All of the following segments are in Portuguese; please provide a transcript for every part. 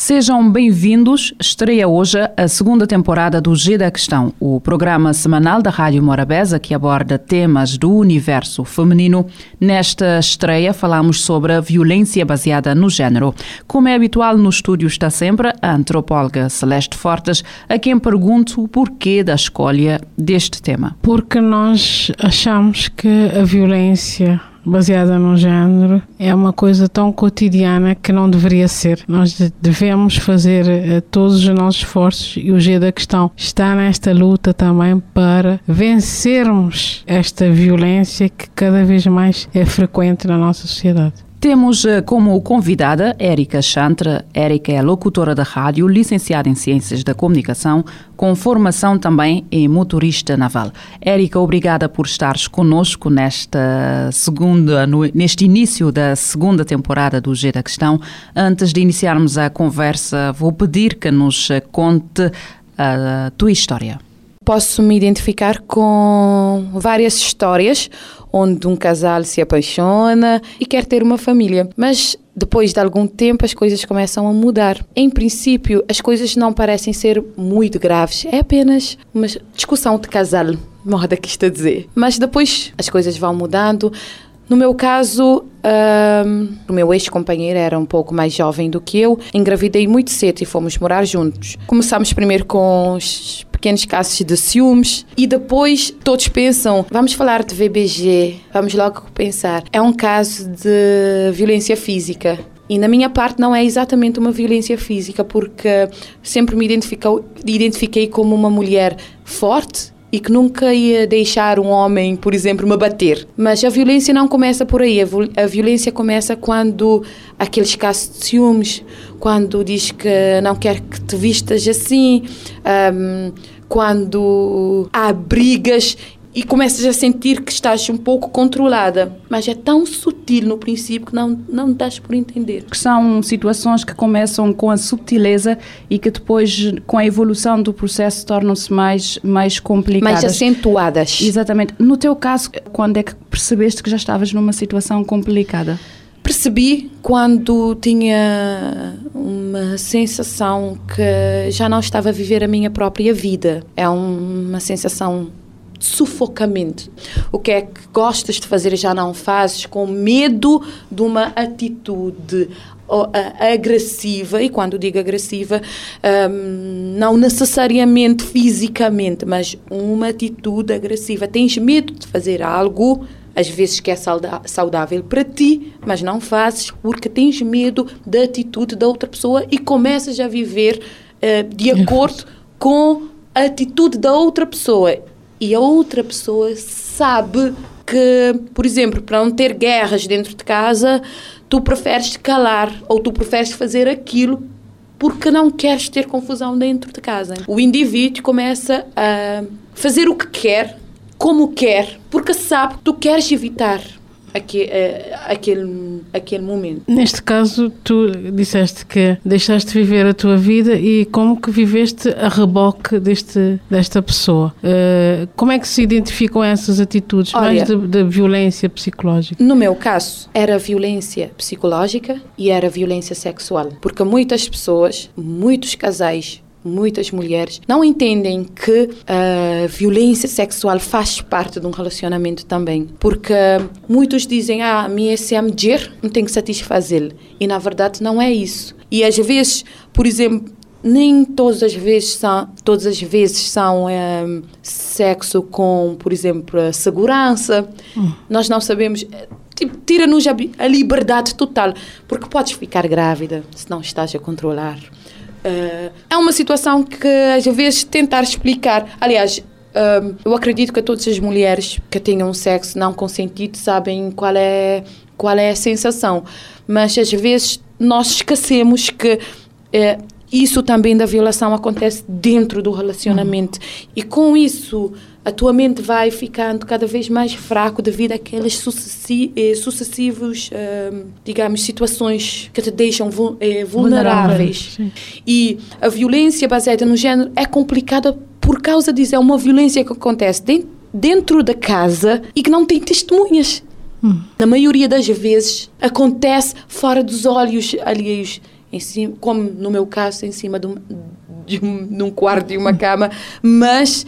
Sejam bem-vindos. Estreia hoje a segunda temporada do G da Questão, o programa semanal da Rádio Morabeza que aborda temas do universo feminino. Nesta estreia falamos sobre a violência baseada no género. Como é habitual, no estúdio está sempre a antropóloga Celeste Fortes, a quem pergunto o porquê da escolha deste tema. Porque nós achamos que a violência baseada no género é uma coisa tão cotidiana que não deveria ser. Nós devemos fazer uh, todos os nossos esforços e o G da questão está nesta luta também para vencermos esta violência que cada vez mais é frequente na nossa sociedade. Temos eh, como convidada Érica Chantre. Érica é locutora da rádio, licenciada em Ciências da Comunicação, com formação também em motorista naval. Érica, obrigada por estares conosco nesta segunda, neste início da segunda temporada do G da Questão. Antes de iniciarmos a conversa, vou pedir que nos conte a tua história. Posso me identificar com várias histórias onde um casal se apaixona e quer ter uma família, mas depois de algum tempo as coisas começam a mudar. Em princípio, as coisas não parecem ser muito graves, é apenas uma discussão de casal, moda que está a dizer. Mas depois as coisas vão mudando. No meu caso, um, o meu ex-companheiro era um pouco mais jovem do que eu. Engravidei muito cedo e fomos morar juntos. Começamos primeiro com os pequenos casos de ciúmes e depois todos pensam, vamos falar de VBG, vamos logo pensar, é um caso de violência física. E na minha parte não é exatamente uma violência física, porque sempre me identifiquei como uma mulher forte, e que nunca ia deixar um homem, por exemplo, me bater. Mas a violência não começa por aí. A, violência começa quando aqueles casos de ciúmes, quando diz que não quer que te vistas assim, um, quando há brigas e começas a sentir que estás um pouco controlada. Mas é tão sutil no princípio que não, não das por entender. Que são situações que começam com a subtileza e que depois, com a evolução do processo, tornam-se mais, mais complicadas. Mais acentuadas. Exatamente. No teu caso, quando é que percebeste que já estavas numa situação complicada? Percebi quando tinha uma sensação que já não estava a viver a minha própria vida. É uma sensação sufocamento. O que é que gostas de fazer e já não fazes com medo de uma atitude agressiva, e quando digo agressiva, um, não necessariamente fisicamente, mas uma atitude agressiva. Tens medo de fazer algo às vezes que é saudável para ti, mas não fazes porque tens medo da atitude da outra pessoa e começas a viver uh, de acordo com a atitude da outra pessoa. E a outra pessoa sabe que, por exemplo, para não ter guerras dentro de casa, tu preferes calar ou tu preferes fazer aquilo porque não queres ter confusão dentro de casa. O indivíduo começa a fazer o que quer como quer, porque sabe que tu queres evitar aquele, eh, aquele, aquele momento. Neste caso, tu disseste que deixaste viver a tua vida e como que viveste a reboque deste, desta pessoa. Uh, como é que se identificam essas atitudes, Olha, mais da violência psicológica? No meu caso, era violência psicológica e era violência sexual. Porque muitas pessoas, muitos casais muitas mulheres não entendem que a violência sexual faz parte de um relacionamento também. Porque muitos dizem, ah, a minha se é mulher, não tem que satisfazê-lo. E na verdade não é isso. E às vezes, por exemplo, nem todas as vezes são, todas as vezes são é, sexo com, por exemplo, segurança. Hum. Nós não sabemos. Tipo, tira-nos a, a liberdade total. Porque podes ficar grávida se não estás a controlar Uh, é uma situação que às vezes tentar explicar. Aliás, uh, eu acredito que todas as mulheres que tenham sexo não consentido sabem qual é, qual é a sensação. Mas às vezes nós esquecemos que uh, isso também da violação acontece dentro do relacionamento. Uhum. E com isso a tua mente vai ficando cada vez mais fraco devido àqueles sucessi eh, sucessivos, uh, digamos, situações que te deixam vu eh, vulneráveis. E a violência baseada no género é complicada por causa disso. É uma violência que acontece dentro da casa e que não tem testemunhas. Hum. Na maioria das vezes acontece fora dos olhos alheios, em cima, como no meu caso, em cima de um, de um, num quarto de uma cama, mas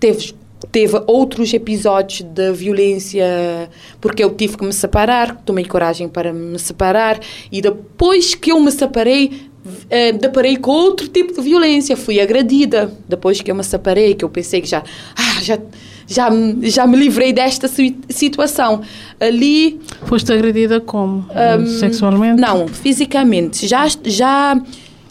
teve teve outros episódios de violência porque eu tive que me separar, tomei coragem para me separar e depois que eu me separei eh, deparei com outro tipo de violência, fui agredida depois que eu me separei, que eu pensei que já ah, já já, já me livrei desta situação. Ali. Foste agredida como? Um, Sexualmente? Não, fisicamente. Já, já,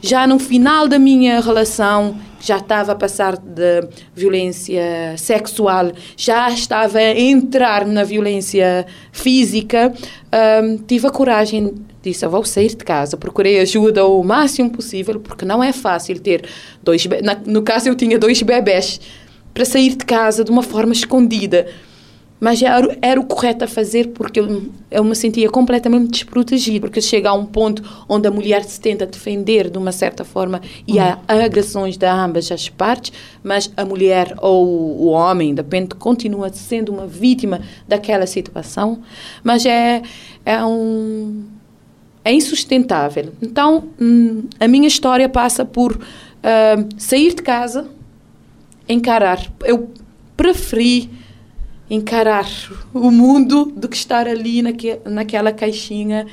já no final da minha relação, já estava a passar de violência sexual, já estava a entrar na violência física, um, tive a coragem disse, eu vou sair de casa, procurei ajuda o máximo possível, porque não é fácil ter dois, no caso eu tinha dois bebés, para sair de casa de uma forma escondida. Mas era, era o correto a fazer porque eu, eu me sentia completamente desprotegida. Porque chega a um ponto onde a mulher se tenta defender de uma certa forma e há uhum. agressões de ambas as partes, mas a mulher ou o homem, depende, continua sendo uma vítima daquela situação. Mas é, é um. É insustentável. Então, hum, a minha história passa por uh, sair de casa encarar. Eu preferi encarar o mundo do que estar ali naque, naquela caixinha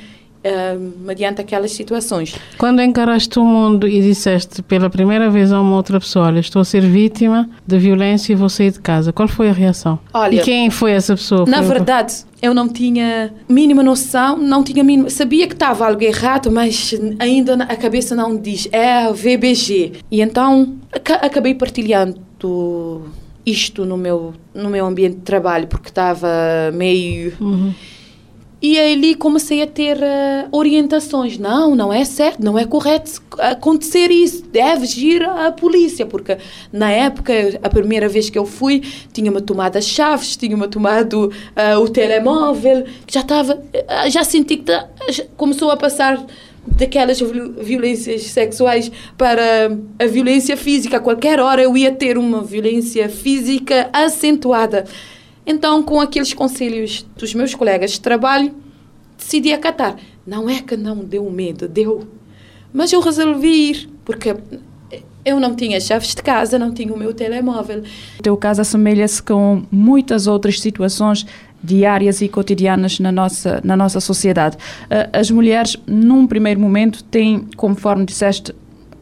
uh, mediante aquelas situações. Quando encaraste o mundo e disseste pela primeira vez a uma outra pessoa, olha, estou a ser vítima de violência e vou sair de casa, qual foi a reação? Olha, e quem foi essa pessoa? Na foi verdade, eu não tinha mínima noção, não tinha mínima, sabia que estava algo errado, mas ainda a cabeça não diz, é VBG. E então acabei partilhando isto no meu, no meu ambiente de trabalho, porque estava meio. Uhum. E ali comecei a ter uh, orientações. Não, não é certo, não é correto acontecer isso. Deves ir à polícia, porque na época, a primeira vez que eu fui, tinha-me tomado as chaves, tinha-me tomado uh, o telemóvel, já estava, uh, já senti que tá, começou a passar daquelas violências sexuais para a violência física. A qualquer hora eu ia ter uma violência física acentuada. Então, com aqueles conselhos dos meus colegas de trabalho, decidi acatar. Não é que não deu medo, deu. Mas eu resolvi ir, porque eu não tinha chaves de casa, não tinha o meu telemóvel. O teu caso assemelha-se com muitas outras situações diárias e cotidianas na nossa, na nossa sociedade. Eh, as mulheres, num primeiro momento, têm, conforme disseste,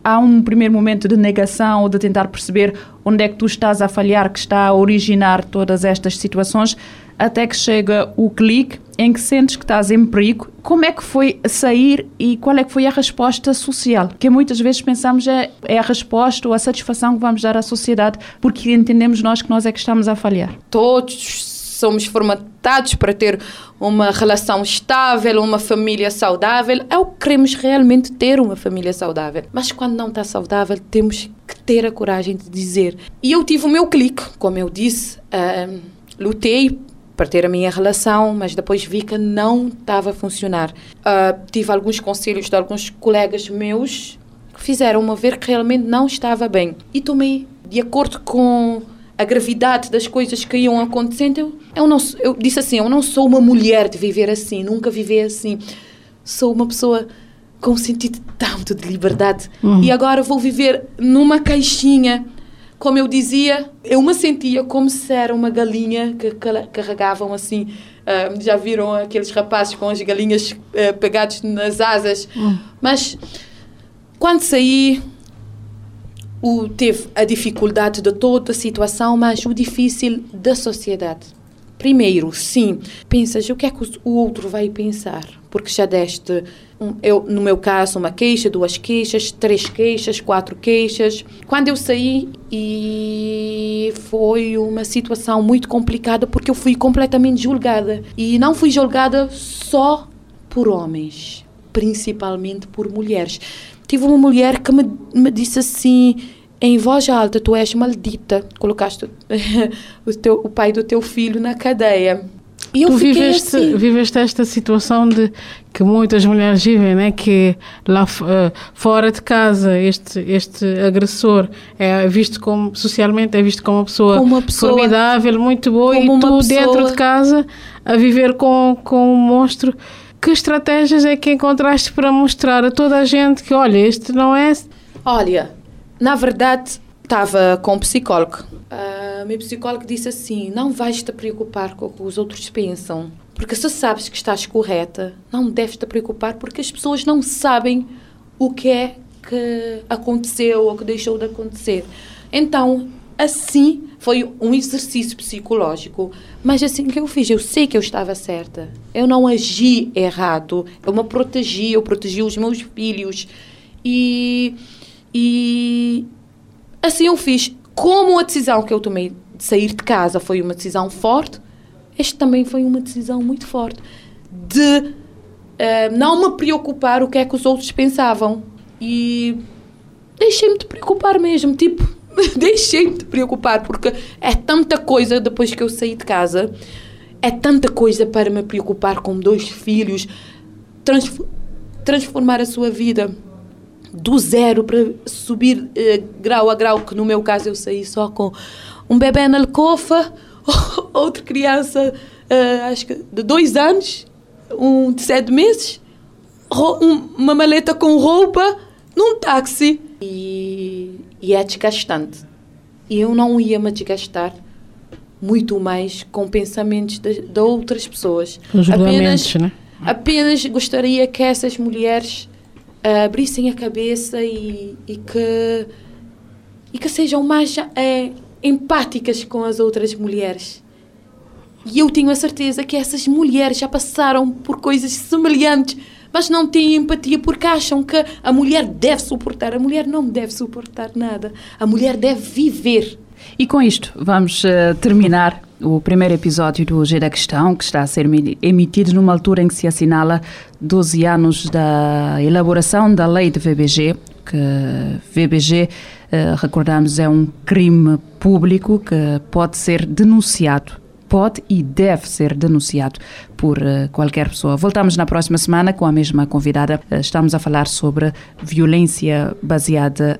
há um primeiro momento de negação ou de tentar perceber onde é que tu estás a falhar, que está a originar todas estas situações, até que chega o clique em que sentes que estás em perigo. Como é que foi sair e qual é que foi a resposta social? Que muitas vezes pensamos é, é a resposta ou a satisfação que vamos dar à sociedade, porque entendemos nós que nós é que estamos a falhar. Todos somos formatados para ter uma relação estável, uma família saudável. É o que queremos realmente ter uma família saudável. Mas quando não está saudável, temos que ter a coragem de dizer. E eu tive o meu clique, como eu disse, uh, lutei para ter a minha relação, mas depois vi que não estava a funcionar. Uh, tive alguns conselhos de alguns colegas meus que fizeram-me ver que realmente não estava bem. E tomei, de acordo com a gravidade das coisas que iam acontecendo, eu, eu, não, eu disse assim: eu não sou uma mulher de viver assim, nunca vivi assim. Sou uma pessoa com um sentido tanto de liberdade. Uhum. E agora vou viver numa caixinha. Como eu dizia, eu me sentia como se era uma galinha que carregavam assim. Uh, já viram aqueles rapazes com as galinhas uh, pegadas nas asas? Uhum. Mas quando saí, o, teve a dificuldade de toda a situação, mas o difícil da sociedade. Primeiro, sim, pensas o que é que o outro vai pensar, porque já deste, eu, no meu caso, uma queixa, duas queixas, três queixas, quatro queixas. Quando eu saí, e foi uma situação muito complicada porque eu fui completamente julgada. E não fui julgada só por homens, principalmente por mulheres. Tive uma mulher que me, me disse assim: em voz alta, tu és maldita, colocaste o, teu, o pai do teu filho na cadeia. E eu tu viveste, assim. viveste esta situação de que muitas mulheres vivem, né? que lá uh, fora de casa este, este agressor é visto como, socialmente, é visto como uma pessoa, como uma pessoa formidável, muito boa, e tu dentro de casa a viver com, com um monstro. Que estratégias é que encontraste para mostrar a toda a gente que, olha, este não é... Olha, na verdade, estava com um psicólogo. Uh, meu psicólogo disse assim: não vais te preocupar com o que os outros pensam. Porque se sabes que estás correta, não deves te preocupar porque as pessoas não sabem o que é que aconteceu ou que deixou de acontecer. Então, assim, foi um exercício psicológico. Mas assim que eu fiz, eu sei que eu estava certa. Eu não agi errado. Eu me protegi, eu protegi os meus filhos. E, e Assim eu fiz. Como a decisão que eu tomei de sair de casa foi uma decisão forte, este também foi uma decisão muito forte de uh, não me preocupar o que é que os outros pensavam. E deixei-me de preocupar mesmo, tipo, deixei-me de preocupar, porque é tanta coisa depois que eu saí de casa, é tanta coisa para me preocupar com dois filhos, trans transformar a sua vida do zero para subir eh, grau a grau, que no meu caso eu saí só com um bebê na alcofa, outra criança, eh, acho que de dois anos, um de sete meses, uma maleta com roupa, num táxi. E, e é desgastante. E eu não ia me desgastar muito mais com pensamentos de, de outras pessoas. Apenas, né? apenas gostaria que essas mulheres abrissem a cabeça e, e, que, e que sejam mais é, empáticas com as outras mulheres. E eu tenho a certeza que essas mulheres já passaram por coisas semelhantes, mas não têm empatia porque acham que a mulher deve suportar. A mulher não deve suportar nada. A mulher deve viver. E com isto, vamos uh, terminar o primeiro episódio do G da Questão, que está a ser emitido numa altura em que se assinala 12 anos da elaboração da lei de VBG, que VBG, uh, recordamos, é um crime público que pode ser denunciado pode e deve ser denunciado por uh, qualquer pessoa. Voltamos na próxima semana com a mesma convidada. Estamos a falar sobre violência baseada